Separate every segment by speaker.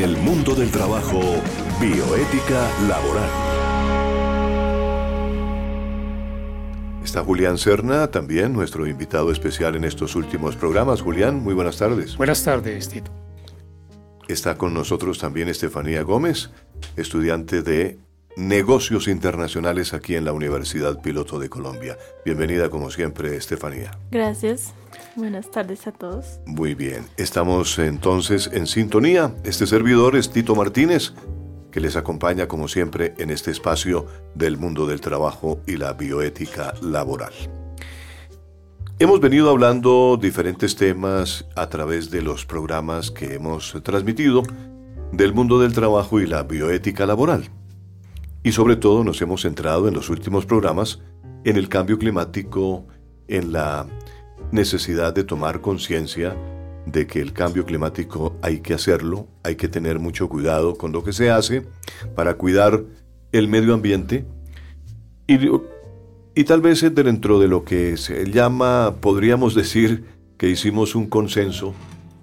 Speaker 1: En el mundo del trabajo, bioética laboral. Está Julián Serna, también nuestro invitado especial en estos últimos programas. Julián, muy buenas tardes.
Speaker 2: Buenas tardes, Tito.
Speaker 1: Está con nosotros también Estefanía Gómez, estudiante de negocios internacionales aquí en la Universidad Piloto de Colombia. Bienvenida como siempre, Estefanía.
Speaker 3: Gracias. Buenas tardes a todos.
Speaker 1: Muy bien. Estamos entonces en sintonía. Este servidor es Tito Martínez, que les acompaña como siempre en este espacio del mundo del trabajo y la bioética laboral. Hemos venido hablando diferentes temas a través de los programas que hemos transmitido del mundo del trabajo y la bioética laboral. Y sobre todo nos hemos centrado en los últimos programas en el cambio climático, en la necesidad de tomar conciencia de que el cambio climático hay que hacerlo, hay que tener mucho cuidado con lo que se hace para cuidar el medio ambiente y, y tal vez dentro de lo que se llama, podríamos decir que hicimos un consenso,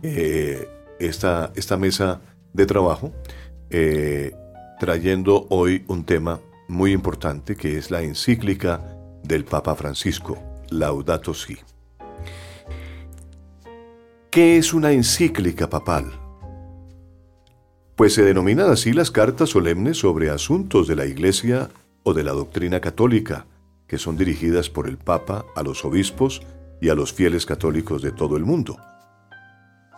Speaker 1: eh, esta, esta, mesa de trabajo, eh, trayendo hoy un tema muy importante que es la encíclica del Papa Francisco, Laudato Si'. ¿Qué es una encíclica papal? Pues se denominan así las cartas solemnes sobre asuntos de la Iglesia o de la doctrina católica, que son dirigidas por el Papa a los obispos y a los fieles católicos de todo el mundo.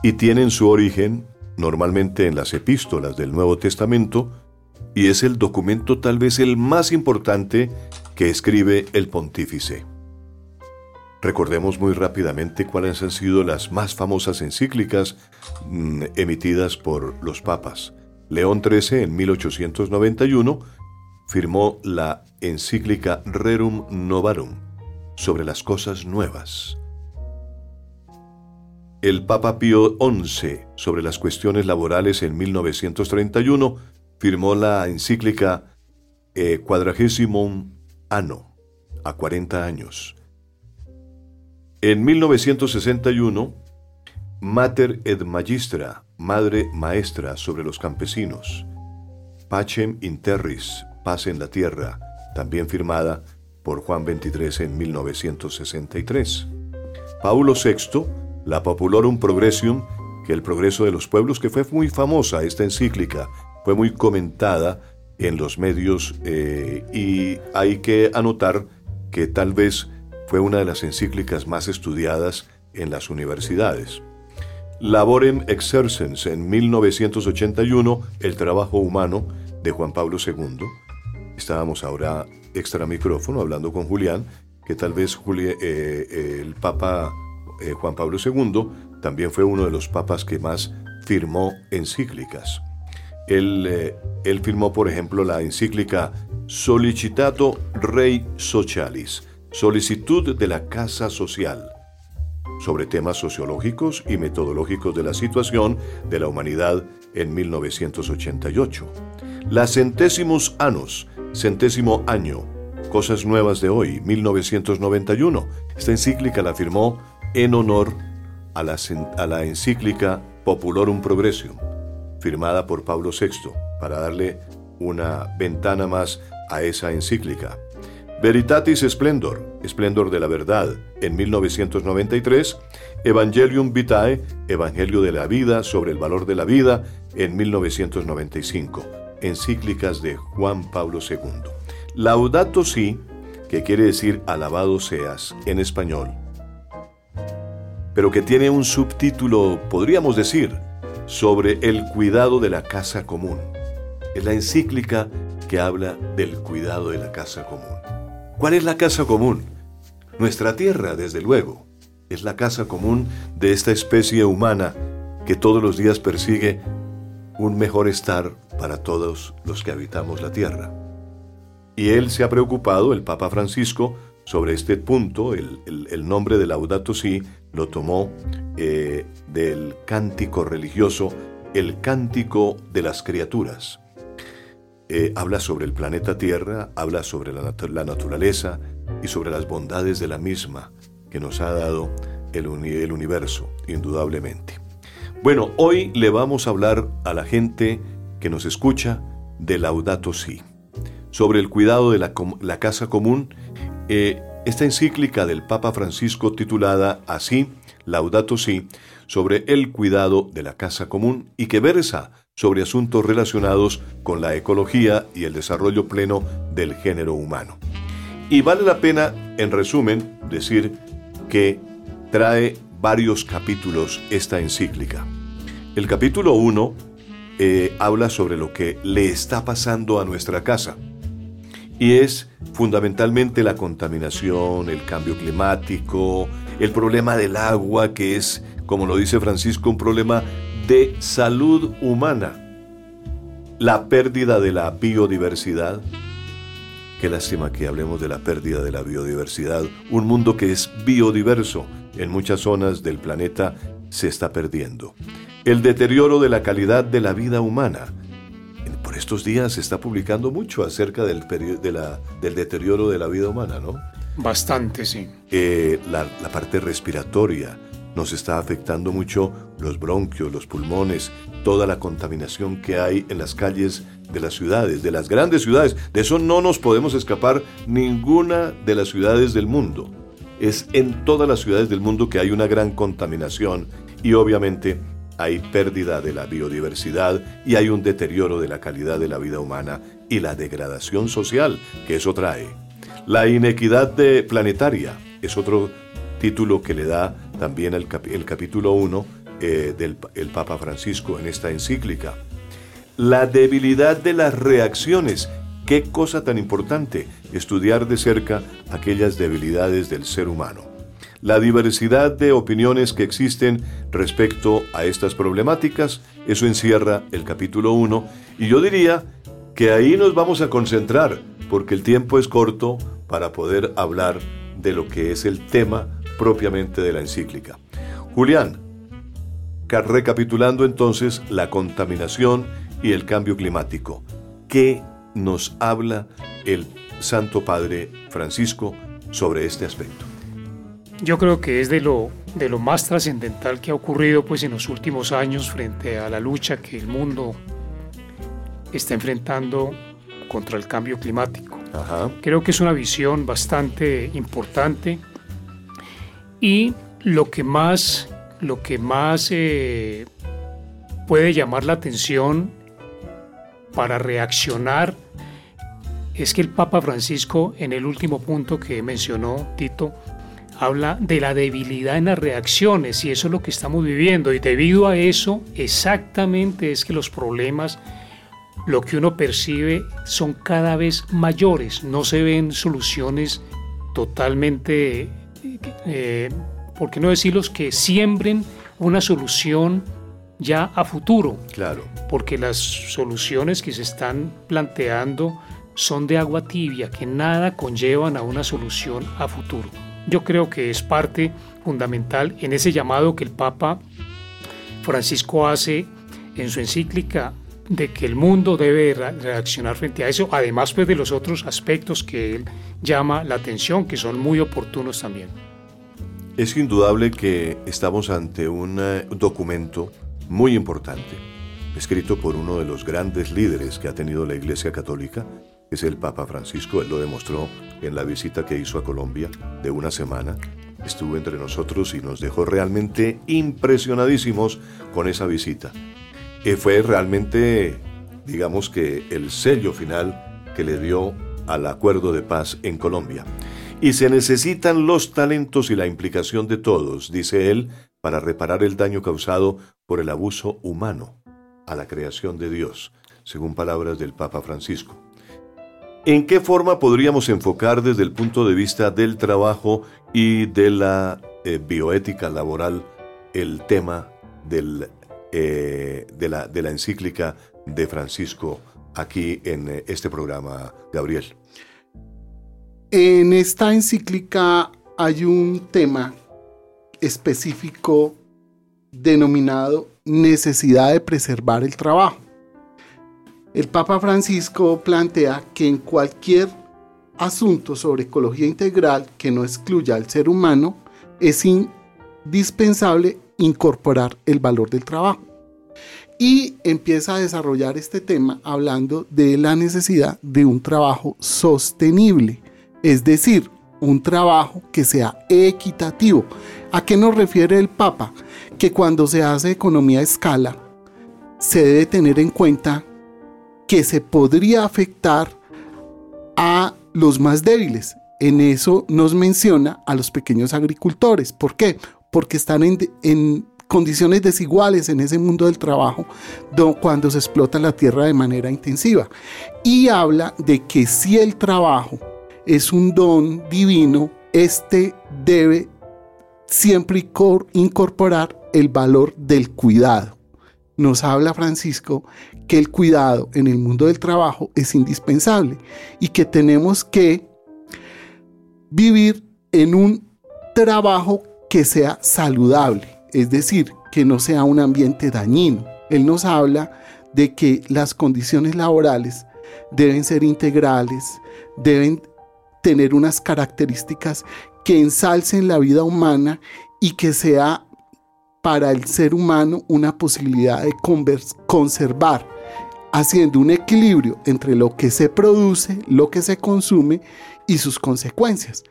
Speaker 1: Y tienen su origen normalmente en las epístolas del Nuevo Testamento, y es el documento tal vez el más importante que escribe el pontífice. Recordemos muy rápidamente cuáles han sido las más famosas encíclicas mm, emitidas por los papas. León XIII en 1891 firmó la encíclica Rerum Novarum sobre las cosas nuevas. El Papa Pío XI sobre las cuestiones laborales en 1931 firmó la encíclica eh, Quadragesimum Anno, a 40 años. En 1961, Mater et Magistra, Madre Maestra sobre los campesinos, Pacem Interris, Paz en la Tierra, también firmada por Juan XXIII en 1963. Paulo VI, la Populorum Progressium, que el progreso de los pueblos, que fue muy famosa esta encíclica, fue muy comentada en los medios eh, y hay que anotar que tal vez fue una de las encíclicas más estudiadas en las universidades. Laborem Exercens en 1981, El trabajo humano de Juan Pablo II. Estábamos ahora extra micrófono hablando con Julián, que tal vez eh, eh, el Papa eh, Juan Pablo II también fue uno de los papas que más firmó encíclicas. Él, él firmó, por ejemplo, la encíclica Solicitato Rei Socialis, Solicitud de la Casa Social sobre temas sociológicos y metodológicos de la situación de la humanidad en 1988. La Centésimos Anos, centésimo año, Cosas Nuevas de hoy, 1991. Esta encíclica la firmó en honor a la, encíclica Populorum Progressium, firmada por Pablo VI, para darle una ventana más a esa encíclica. Veritatis Splendor, Esplendor de la Verdad, en 1993, Evangelium Vitae, Evangelio de la Vida sobre el valor de la vida, en 1995, encíclicas de Juan Pablo II. Laudato Si, que quiere decir alabado seas en español, pero que tiene un subtítulo, podríamos decir, sobre el cuidado de la casa común. Es la encíclica que habla del cuidado de la casa común. ¿Cuál es la casa común? Nuestra tierra, desde luego, es la casa común de esta especie humana que todos los días persigue un mejor estar para todos los que habitamos la tierra. Y él se ha preocupado, el Papa Francisco, sobre este punto, el, nombre de Laudato Si lo tomó eh, del cántico religioso, el cántico de las criaturas. Eh, habla sobre el planeta Tierra, habla sobre la, naturaleza y sobre las bondades de la misma que nos ha dado el, el universo, indudablemente. Bueno, hoy le vamos a hablar a la gente que nos escucha de Laudato Si, sobre el cuidado de la, la casa común. Eh, esta encíclica del Papa Francisco titulada así, Laudato Si, sobre el cuidado de la casa común y que versa sobre asuntos relacionados con la ecología y el desarrollo pleno del género humano. Y vale la pena, en resumen, decir que trae varios capítulos esta encíclica. El capítulo 1 eh, habla sobre lo que le está pasando a nuestra casa y es fundamentalmente la contaminación, el cambio climático, el problema del agua, que es, como lo dice Francisco, un problema de salud humana, la pérdida de la biodiversidad. Qué lástima que hablemos de la pérdida de la biodiversidad. Un mundo que es biodiverso en muchas zonas del planeta se está perdiendo. El deterioro de la calidad de la vida humana por estos días se está publicando mucho acerca del, del deterioro de la vida humana, ¿no?
Speaker 2: Bastante, sí.
Speaker 1: Eh, la, la parte respiratoria nos está afectando mucho los bronquios, los pulmones, toda la contaminación que hay en las calles de las ciudades, de las grandes ciudades. De eso no nos podemos escapar ninguna de las ciudades del mundo. Es en todas las ciudades del mundo que hay una gran contaminación y obviamente hay pérdida de la biodiversidad y hay un deterioro de la calidad de la vida humana y la degradación social que eso trae. La inequidad de planetaria es otro título que le da también el, capítulo 1 eh, del el Papa Francisco en esta encíclica. La debilidad de las reacciones. Qué cosa tan importante estudiar de cerca aquellas debilidades del ser humano la diversidad de opiniones que existen respecto a estas problemáticas. Eso encierra el capítulo 1 y yo diría que ahí nos vamos a concentrar porque el tiempo es corto para poder hablar de lo que es el tema propiamente de la encíclica. Julián, recapitulando entonces la contaminación y el cambio climático, ¿qué nos habla el Santo Padre Francisco sobre este aspecto?
Speaker 2: yo creo que es de lo, de lo más trascendental que ha ocurrido pues, en los últimos años frente a la lucha que el mundo está enfrentando contra el cambio climático. Creo que es una visión bastante importante y lo que más, lo que más eh, puede llamar la atención para reaccionar es que el Papa Francisco en el último punto que mencionó Tito habla de la debilidad en las reacciones y eso es lo que estamos viviendo. Y debido a eso exactamente es que los problemas lo que uno percibe son cada vez mayores, no se ven soluciones totalmente, eh, ¿por qué no decirlos que siembren una solución ya a futuro?
Speaker 1: Claro.
Speaker 2: Porque las soluciones que se están planteando son de agua tibia, que nada conllevan a una solución a futuro yo creo que es parte fundamental en ese llamado que el Papa Francisco hace en su encíclica de que el mundo debe reaccionar frente a eso, además pues, de los otros aspectos que él llama la atención, que son muy oportunos también.
Speaker 1: Es indudable que estamos ante un eh, documento muy importante, escrito por uno de los grandes líderes que ha tenido la Iglesia Católica, es el Papa Francisco, él lo demostró en la visita que hizo a Colombia de una semana. Estuvo entre nosotros y nos dejó realmente impresionadísimos con esa visita. Y fue realmente, digamos que, el sello final que le dio al acuerdo de paz en Colombia. Y se necesitan los talentos y la implicación de todos, dice él, para reparar el daño causado por el abuso humano a la creación de Dios, según palabras del Papa Francisco. ¿En qué forma podríamos enfocar desde el punto de vista del trabajo y de la eh, bioética laboral el tema del, eh, de, la, de la encíclica de Francisco aquí en eh, este programa, Gabriel?
Speaker 4: En esta encíclica hay un tema específico denominado necesidad de preservar el trabajo. El Papa Francisco plantea que en cualquier asunto sobre ecología integral que no excluya al ser humano, es indispensable incorporar el valor del trabajo. Y empieza a desarrollar este tema hablando de la necesidad de un trabajo sostenible, es decir, un trabajo que sea equitativo. ¿A qué nos refiere el Papa? Que cuando se hace economía a escala, se debe tener en cuenta que se podría afectar a los más débiles. En eso nos menciona a los pequeños agricultores. ¿Por qué? Porque están en, condiciones desiguales en ese mundo del trabajo cuando se explota la tierra de manera intensiva. Y habla de que si el trabajo es un don divino, este debe siempre incorporar el valor del cuidado nos habla Francisco que el cuidado en el mundo del trabajo es indispensable y que tenemos que vivir en un trabajo que sea saludable, es decir, que no sea un ambiente dañino. Él nos habla de que las condiciones laborales deben ser integrales, deben tener unas características que ensalcen la vida humana y que sea para el ser humano una posibilidad de conservar, haciendo un equilibrio entre lo que se produce, lo que se consume y sus consecuencias.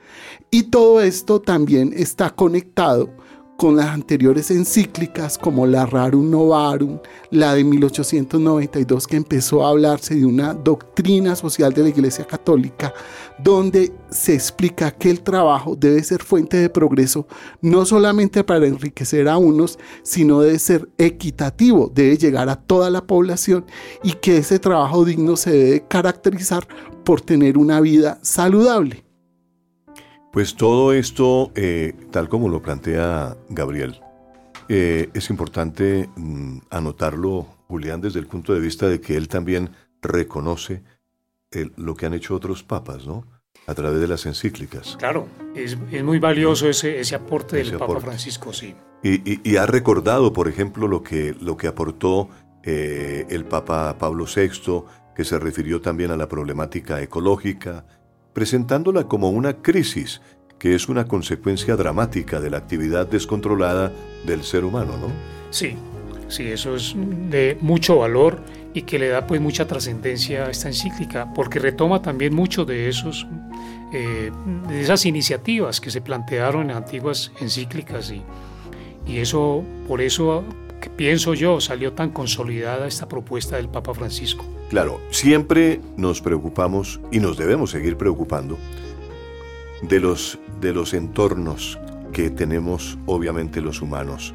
Speaker 4: Y todo esto también está conectado con las anteriores encíclicas como la Rarum Novarum, la de 1892 que empezó a hablarse de una doctrina social de la Iglesia Católica, donde se explica que el trabajo debe ser fuente de progreso no solamente para enriquecer a unos, sino debe ser equitativo, debe llegar a toda la población y que ese trabajo digno se debe caracterizar por tener una vida saludable.
Speaker 1: Pues todo esto, eh, tal como lo plantea Gabriel, eh, es importante mm, anotarlo, Julián, desde el punto de vista de que él también reconoce lo que han hecho otros papas, ¿no? A través de las encíclicas.
Speaker 2: Claro, es, muy valioso ese, ese aporte del Papa Francisco, sí.
Speaker 1: Y, ha recordado, por ejemplo, lo que, lo que aportó eh, el Papa Pablo VI, que se refirió también a la problemática ecológica, presentándola como una crisis que es una consecuencia dramática de la actividad descontrolada del ser humano, ¿no?
Speaker 2: Sí, sí, eso es de mucho valor y que le da pues mucha trascendencia a esta encíclica, porque retoma también mucho de esos eh, de esas iniciativas que se plantearon en antiguas encíclicas y, y eso, por eso que pienso yo, salió tan consolidada esta propuesta del Papa Francisco.
Speaker 1: Claro, siempre nos preocupamos y nos debemos seguir preocupando de los, de los entornos que tenemos obviamente los humanos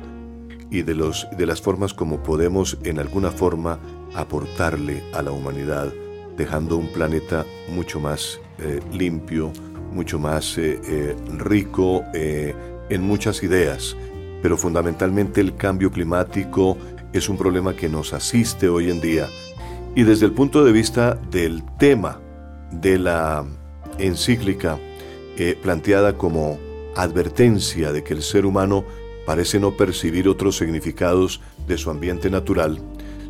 Speaker 1: y de, los, de las formas como podemos en alguna forma aportarle a la humanidad, dejando un planeta mucho más eh, limpio, mucho más eh, eh, rico en muchas ideas, pero fundamentalmente el cambio climático es un problema que nos asiste hoy en día y desde el punto de vista del tema de la encíclica, eh, planteada como advertencia de que el ser humano parece no percibir otros significados de su ambiente natural,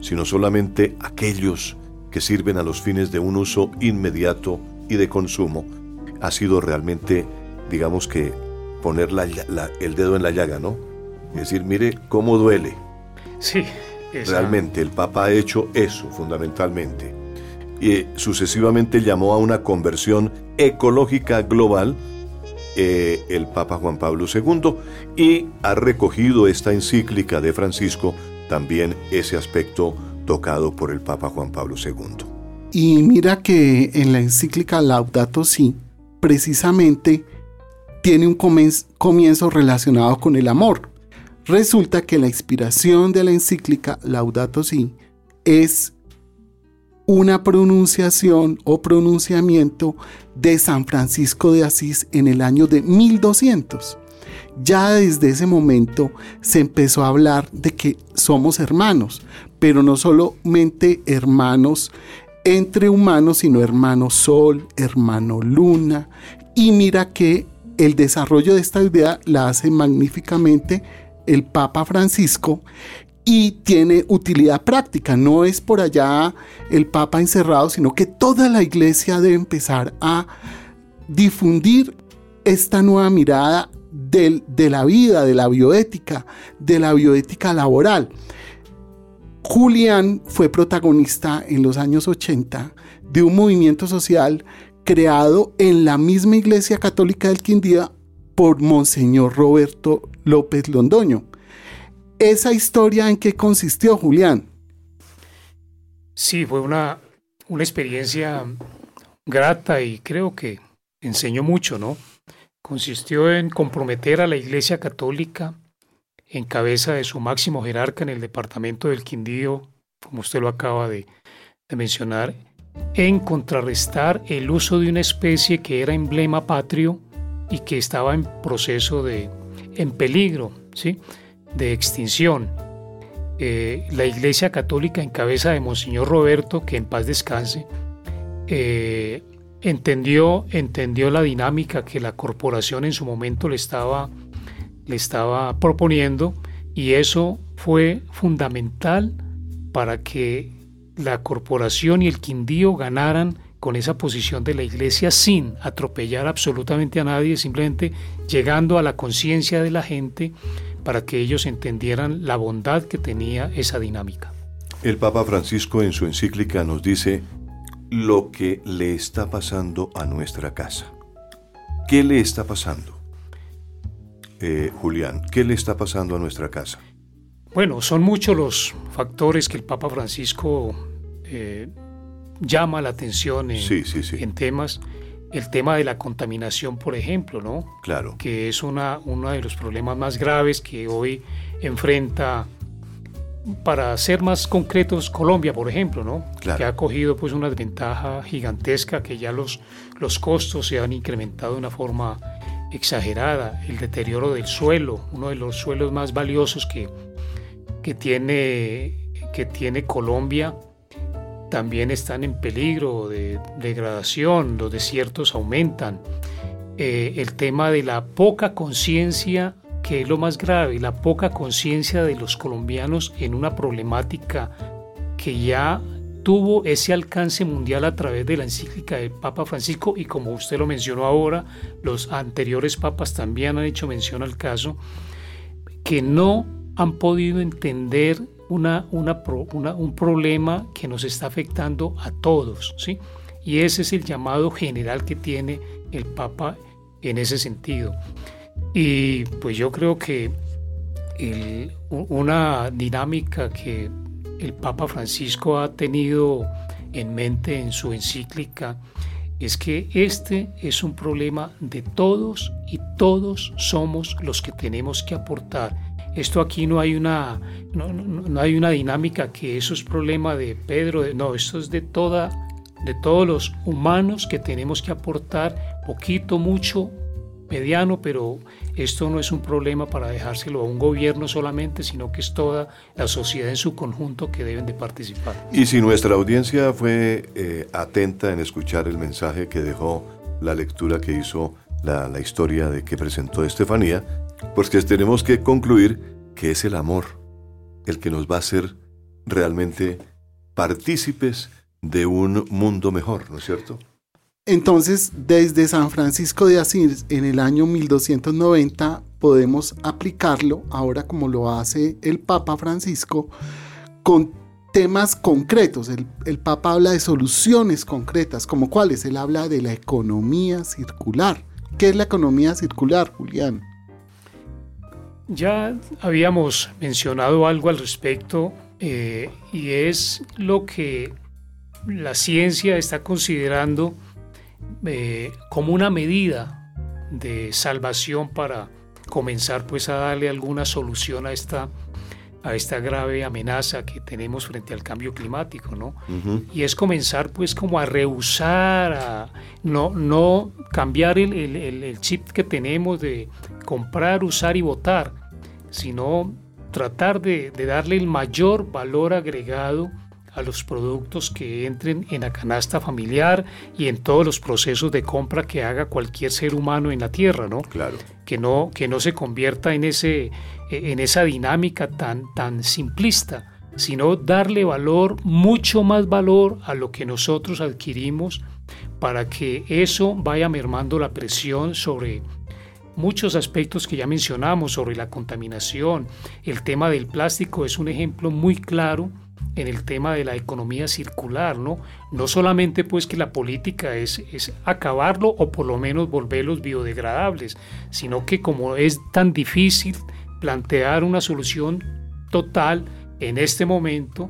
Speaker 1: sino solamente aquellos que sirven a los fines de un uso inmediato y de consumo, ha sido realmente, digamos que, poner el dedo en la llaga, ¿no? Es decir, mire cómo duele.
Speaker 2: Sí.
Speaker 1: Realmente el Papa ha hecho eso fundamentalmente. Y sucesivamente llamó a una conversión ecológica global eh, el Papa Juan Pablo II y ha recogido esta encíclica de Francisco también ese aspecto tocado por el Papa Juan Pablo II.
Speaker 4: Y mira que en la encíclica Laudato Si, precisamente tiene un comienzo relacionado con el amor. Resulta que la inspiración de la encíclica Laudato Si es una pronunciación o pronunciamiento de San Francisco de Asís en el año de 1200. Ya desde ese momento se empezó a hablar de que somos hermanos, pero no solamente hermanos entre humanos, sino hermano sol, hermano luna. Y mira que el desarrollo de esta idea la hace magníficamente el Papa Francisco y tiene utilidad práctica. No es por allá el Papa encerrado, sino que toda la iglesia debe empezar a difundir esta nueva mirada de la vida, de la bioética, de la bioética laboral. Julián fue protagonista en los años 80 de un movimiento social creado en la misma Iglesia Católica del Quindía por Monseñor Roberto López Londoño. ¿Esa historia en qué consistió, Julián?
Speaker 2: Sí, fue una, una experiencia grata y creo que enseñó mucho, ¿no? Consistió en comprometer a la Iglesia Católica en cabeza de su máximo jerarca en el departamento del Quindío, como usted lo acaba de, mencionar, en contrarrestar el uso de una especie que era emblema patrio y que estaba en proceso de, en peligro, ¿sí? de extinción. Eh, la Iglesia Católica en cabeza de Monseñor Roberto, que en paz descanse, eh, entendió, entendió la dinámica que la corporación en su momento le estaba, le estaba proponiendo y eso fue fundamental para que la corporación y el Quindío ganaran con esa posición de la iglesia sin atropellar absolutamente a nadie, simplemente llegando a la conciencia de la gente para que ellos entendieran la bondad que tenía esa dinámica.
Speaker 1: El Papa Francisco en su encíclica nos dice lo que le está pasando a nuestra casa. ¿Qué le está pasando? Eh, Julián, ¿qué le está pasando a nuestra casa?
Speaker 2: Bueno, son muchos los factores que el Papa Francisco eh, llama la atención en, en temas el tema de la contaminación, por ejemplo, ¿no?
Speaker 1: Claro.
Speaker 2: Que es una, uno de los problemas más graves que hoy enfrenta, para ser más concretos, Colombia, por ejemplo, ¿no?
Speaker 1: Claro.
Speaker 2: Que ha cogido pues una desventaja gigantesca, que ya los, los costos se han incrementado de una forma exagerada. El deterioro del suelo, uno de los suelos más valiosos que, que, tiene, que tiene Colombia, también están en peligro de degradación, los desiertos aumentan. Eh, el tema de la poca conciencia, que es lo más grave, la poca conciencia de los colombianos en una problemática que ya tuvo ese alcance mundial a través de la encíclica del Papa Francisco y como usted lo mencionó ahora, los anteriores papas también han hecho mención al caso, que no han podido entender una, un problema que nos está afectando a todos, ¿sí? Y ese es el llamado general que tiene el Papa en ese sentido. Y pues yo creo que una dinámica que el Papa Francisco ha tenido en mente en su encíclica es que este es un problema de todos y todos somos los que tenemos que aportar esto aquí no hay una, no, hay una dinámica que eso es problema de Pedro, no, esto es de, toda, de todos los humanos que tenemos que aportar poquito, mucho, mediano, pero esto no es un problema para dejárselo a un gobierno solamente, sino que es toda la sociedad en su conjunto que deben de participar.
Speaker 1: Y si nuestra audiencia fue eh, atenta en escuchar el mensaje que dejó la lectura que hizo la, la historia de que presentó Estefanía, pues que tenemos que concluir que es el amor el que nos va a hacer realmente partícipes de un mundo mejor, ¿no es cierto?
Speaker 4: Entonces, desde San Francisco de Asís en el año 1290 podemos aplicarlo, ahora como lo hace el Papa Francisco, con temas concretos. El, el, Papa habla de soluciones concretas, como cuáles. Él habla de la economía circular. ¿Qué es la economía circular, Julián?
Speaker 2: Ya habíamos mencionado algo al respecto eh, y es lo que la ciencia está considerando eh, como una medida de salvación para comenzar pues a darle alguna solución a esta, a esta grave amenaza que tenemos frente al cambio climático, ¿no? Y es comenzar pues como a rehusar, a no, no cambiar el, el chip que tenemos de comprar, usar y votar, sino tratar de, darle el mayor valor agregado a los productos que entren en la canasta familiar y en todos los procesos de compra que haga cualquier ser humano en la tierra, ¿no?
Speaker 1: Claro.
Speaker 2: Que no, que no se convierta en, ese, en esa dinámica tan, tan simplista, sino darle valor, mucho más valor a lo que nosotros adquirimos para que eso vaya mermando la presión sobre muchos aspectos que ya mencionamos sobre la contaminación. El tema del plástico es un ejemplo muy claro en el tema de la economía circular, ¿no? No solamente pues que la política es, es acabarlo o por lo menos volverlos biodegradables, sino que como es tan difícil plantear una solución total en este momento,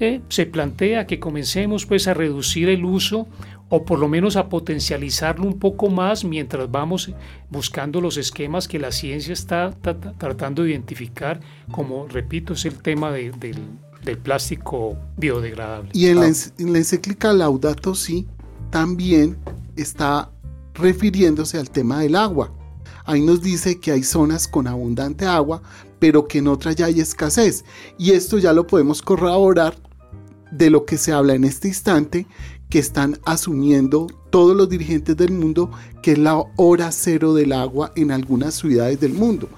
Speaker 2: eh, se plantea que comencemos pues a reducir el uso o por lo menos a potencializarlo un poco más mientras vamos buscando los esquemas que la ciencia está tratando de identificar, como repito, es el tema del, plástico biodegradable.
Speaker 4: Y en, la, en la encíclica Laudato Si también está refiriéndose al tema del agua. Ahí nos dice que hay zonas con abundante agua, pero que en otras ya hay escasez. Y esto ya lo podemos corroborar de lo que se habla en este instante, que están asumiendo todos los dirigentes del mundo, que es la hora cero del agua en algunas ciudades del mundo.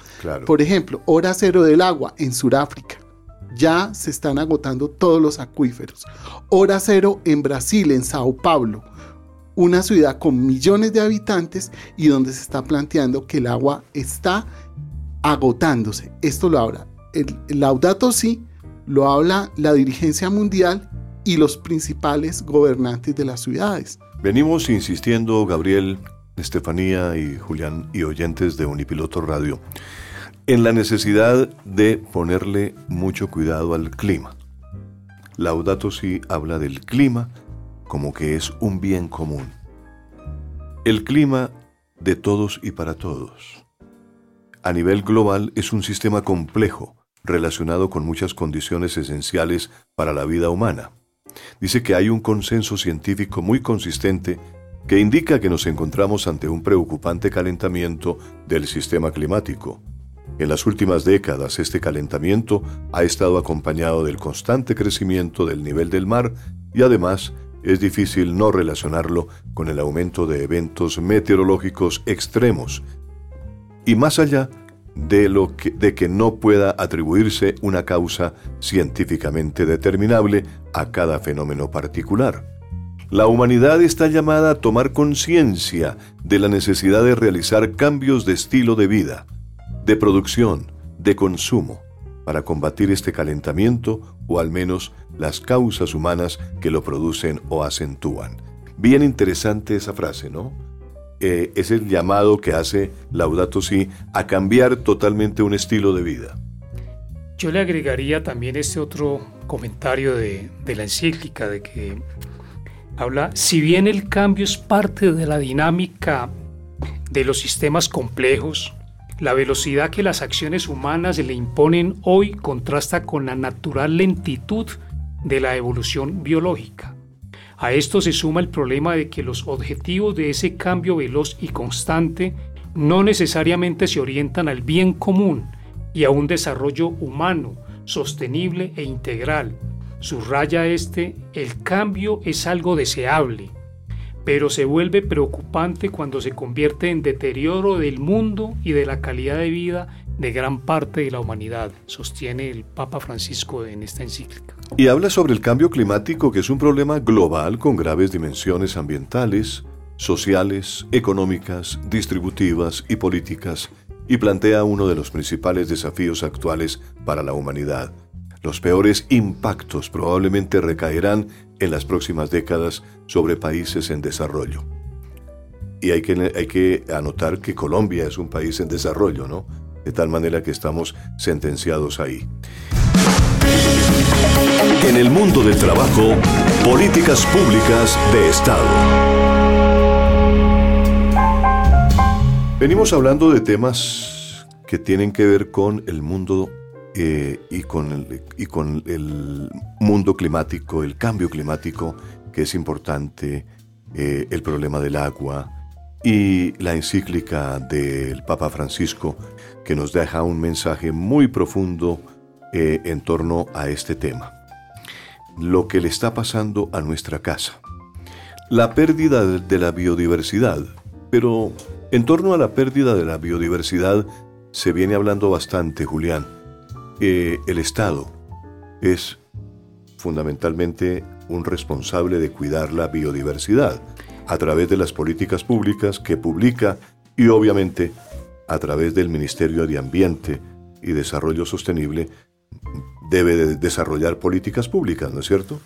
Speaker 4: Por ejemplo, hora cero del agua en Sudáfrica. Ya se están agotando todos los acuíferos. Hora cero en Brasil, en Sao Paulo. Una ciudad con millones de habitantes y donde se está planteando que el agua está agotándose. Esto lo habla el, el Laudato Si, lo habla la dirigencia mundial y los principales gobernantes de las ciudades.
Speaker 1: Venimos insistiendo, Gabriel, Estefanía y Julián y oyentes de Unipiloto Radio, en la necesidad de ponerle mucho cuidado al clima. Laudato Si habla del clima como que es un bien común. El clima de todos y para todos. A nivel global es un sistema complejo relacionado con muchas condiciones esenciales para la vida humana. Dice que hay un consenso científico muy consistente que indica que nos encontramos ante un preocupante calentamiento del sistema climático. En las últimas décadas este calentamiento ha estado acompañado del constante crecimiento del nivel del mar y además es difícil no relacionarlo con el aumento de eventos meteorológicos extremos. Y más allá, de, lo que, de que no pueda atribuirse una causa científicamente determinable a cada fenómeno particular. La humanidad está llamada a tomar conciencia de la necesidad de realizar cambios de estilo de vida, de producción, de consumo, para combatir este calentamiento o al menos las causas humanas que lo producen o acentúan. Bien interesante esa frase, ¿no? Eh, es el llamado que hace Laudato Si a cambiar totalmente un estilo de vida.
Speaker 2: Yo le agregaría también este otro comentario de, de la encíclica, de que habla, si bien el cambio es parte de la dinámica de los sistemas complejos, la velocidad que las acciones humanas le imponen hoy contrasta con la natural lentitud de la evolución biológica. A esto se suma el problema de que los objetivos de ese cambio veloz y constante no necesariamente se orientan al bien común y a un desarrollo humano, sostenible e integral. Subraya este, el cambio es algo deseable, pero se vuelve preocupante cuando se convierte en deterioro del mundo y de la calidad de vida de gran parte de la humanidad, sostiene el Papa Francisco en esta encíclica.
Speaker 1: Y habla sobre el cambio climático, que es un problema global con graves dimensiones ambientales, sociales, económicas, distributivas y políticas, y plantea uno de los principales desafíos actuales para la humanidad. Los peores impactos probablemente recaerán en las próximas décadas sobre países en desarrollo. Y hay que, que anotar que Colombia es un país en desarrollo, ¿no? De tal manera que estamos sentenciados ahí.
Speaker 5: En el mundo del trabajo, políticas públicas de Estado.
Speaker 1: Venimos hablando de temas que tienen que ver con el mundo eh, y, con el, y con el mundo climático, el cambio climático, que es importante, eh, el problema del agua y la encíclica del Papa Francisco, que nos deja un mensaje muy profundo eh, en torno a este tema. Lo que le está pasando a nuestra casa. La pérdida de la biodiversidad. Pero en torno a la pérdida de la biodiversidad se viene hablando bastante, Julián. Eh, el Estado es fundamentalmente un responsable de cuidar la biodiversidad a través de las políticas públicas que publica y obviamente a través del Ministerio de Ambiente y Desarrollo Sostenible, debe de desarrollar políticas públicas, ¿no es cierto?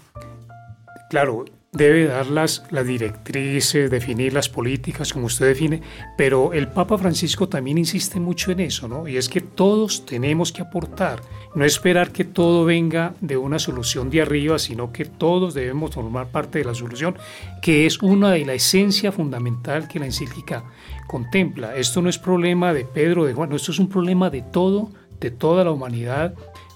Speaker 2: Claro, debe dar las, las, directrices, definir las políticas como usted define, pero el Papa Francisco también insiste mucho en eso, ¿no? Y es que todos tenemos que aportar, no esperar que todo venga de una solución de arriba, sino que todos debemos formar parte de la solución, que es una de la esencia fundamental que la encíclica contempla. Esto no es problema de Pedro, de Juan, esto es un problema de todo, de toda la humanidad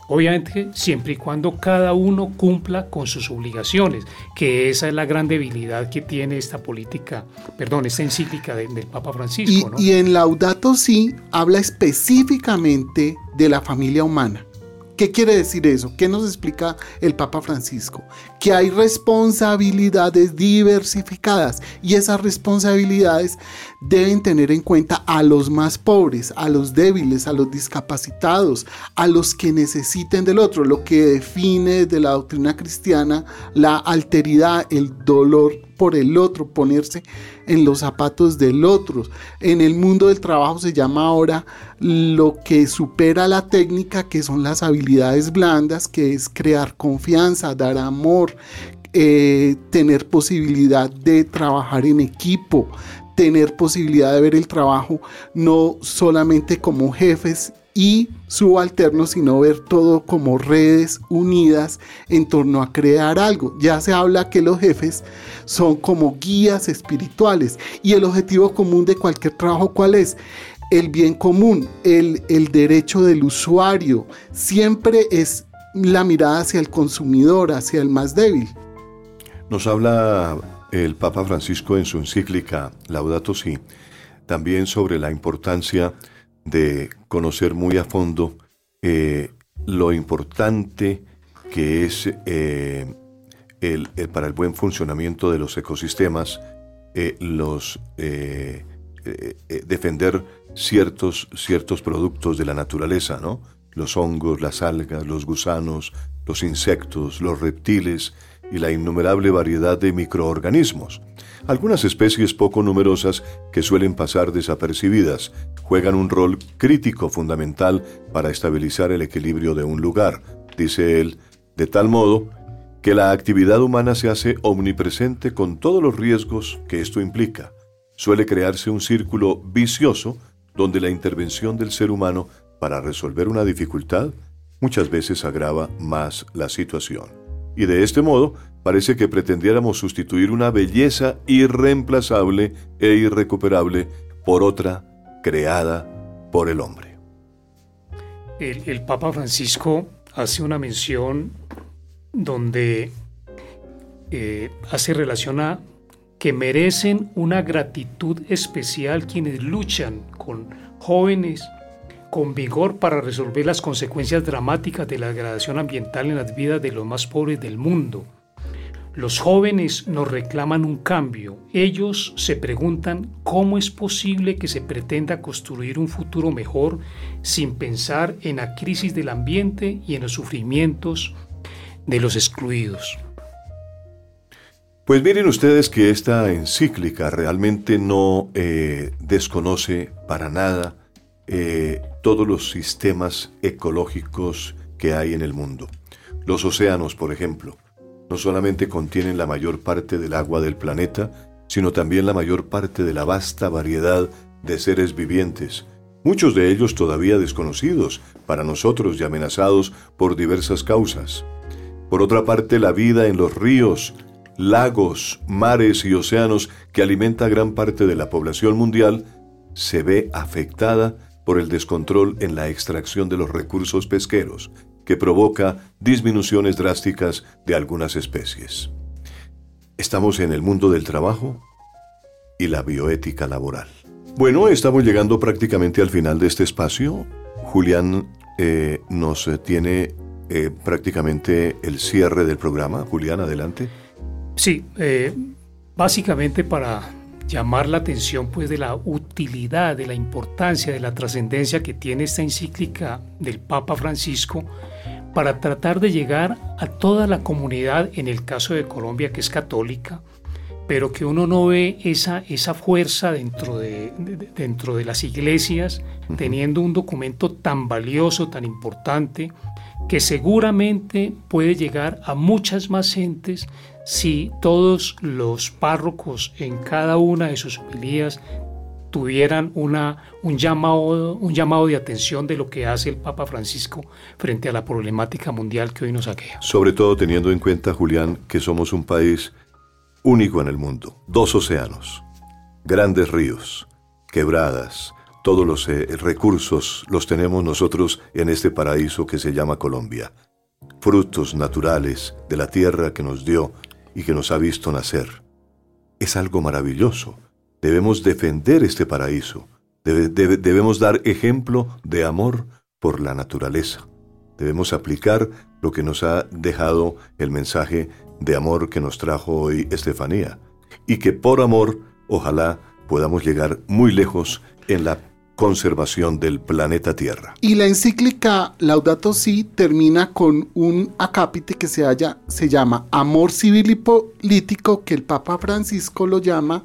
Speaker 2: Obviamente, siempre y cuando cada uno cumpla con sus obligaciones, que esa es la gran debilidad que tiene esta política, perdón, esta encíclica del Papa Francisco.
Speaker 4: Y, y en Laudato Si habla específicamente de la familia humana. ¿Qué quiere decir eso? ¿Qué nos explica el Papa Francisco? Que hay responsabilidades diversificadas y esas responsabilidades deben tener en cuenta a los más pobres, a los débiles, a los discapacitados, a los que necesiten del otro, lo que define de la doctrina cristiana la alteridad, el dolor por el otro, ponerse en los zapatos del otro. En el mundo del trabajo se llama ahora lo que supera la técnica, que son las habilidades blandas, que es crear confianza, dar amor, eh, tener posibilidad de trabajar en equipo, tener posibilidad de ver el trabajo no solamente como jefes y subalternos, sino ver todo como redes unidas en torno a crear algo. Ya se habla que los jefes son como guías espirituales y el objetivo común de cualquier trabajo, ¿cuál es? El bien común, el, el derecho del usuario, siempre es la mirada hacia el consumidor, hacia el más débil.
Speaker 1: Nos habla el Papa Francisco en su encíclica Laudato Si también sobre la importancia conocer muy a fondo eh, lo importante que es eh, el, para el buen funcionamiento de los ecosistemas, eh, los defender ciertos, ciertos productos de la naturaleza, ¿no? Los hongos, las algas, los gusanos, los insectos, los reptiles y la innumerable variedad de microorganismos. Algunas especies poco numerosas que suelen pasar desapercibidas juegan un rol crítico fundamental para estabilizar el equilibrio de un lugar, dice él, de tal modo que la actividad humana se hace omnipresente con todos los riesgos que esto implica. Suele crearse un círculo vicioso donde la intervención del ser humano para resolver una dificultad muchas veces agrava más la situación. Y de este modo parece que pretendiéramos sustituir una belleza irreemplazable e irrecuperable por otra creada por el hombre.
Speaker 2: El, Papa Francisco hace una mención donde eh, hace relación a que merecen una gratitud especial quienes luchan con jóvenes con vigor para resolver las consecuencias dramáticas de la degradación ambiental en las vidas de los más pobres del mundo. Los jóvenes nos reclaman un cambio. Ellos se preguntan cómo es posible que se pretenda construir un futuro mejor sin pensar en la crisis del ambiente y en los sufrimientos de los excluidos.
Speaker 1: Pues miren ustedes que esta encíclica realmente no eh, desconoce para nada eh, todos los sistemas ecológicos que hay en el mundo. Los océanos, por ejemplo no solamente contienen la mayor parte del agua del planeta, sino también la mayor parte de la vasta variedad de seres vivientes, muchos de ellos todavía desconocidos para nosotros y amenazados por diversas causas. Por otra parte, la vida en los ríos, lagos, mares y océanos que alimenta gran parte de la población mundial se ve afectada por el descontrol en la extracción de los recursos pesqueros, que provoca disminuciones drásticas de algunas especies. Estamos en el mundo del trabajo y la bioética laboral. Bueno, estamos llegando prácticamente al final de este espacio. Julián eh, nos tiene eh, prácticamente el cierre del programa. Julián, adelante.
Speaker 2: Sí, eh, básicamente para llamar la atención pues de la utilidad, de la importancia, de la trascendencia que tiene esta encíclica del Papa Francisco para tratar de llegar a toda la comunidad, en el caso de Colombia que es católica, pero que uno no ve esa, esa fuerza dentro de, dentro de las iglesias, teniendo un documento tan valioso, tan importante, que seguramente puede llegar a muchas más gentes si todos los párrocos en cada una de sus homilías tuvieran una, un, llamado, un llamado de atención de lo que hace el Papa Francisco frente a la problemática mundial que hoy nos aqueja.
Speaker 1: Sobre todo teniendo en cuenta, Julián, que somos un país único en el mundo, dos océanos, grandes ríos, quebradas, todos los eh, recursos los tenemos nosotros en este paraíso que se llama Colombia. Frutos naturales de la tierra que nos dio y que nos ha visto nacer. Es algo maravilloso Debemos defender este paraíso. debemos dar ejemplo de amor por la naturaleza. Debemos aplicar lo que nos ha dejado el mensaje de amor que nos trajo hoy Estefanía. Y que por amor, ojalá podamos llegar muy lejos en la conservación del planeta Tierra.
Speaker 4: Y la encíclica Laudato Si termina con un acápite que se, se llama Amor Civil y Político, que el Papa Francisco lo llama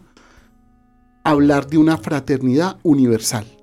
Speaker 4: hablar de una fraternidad universal.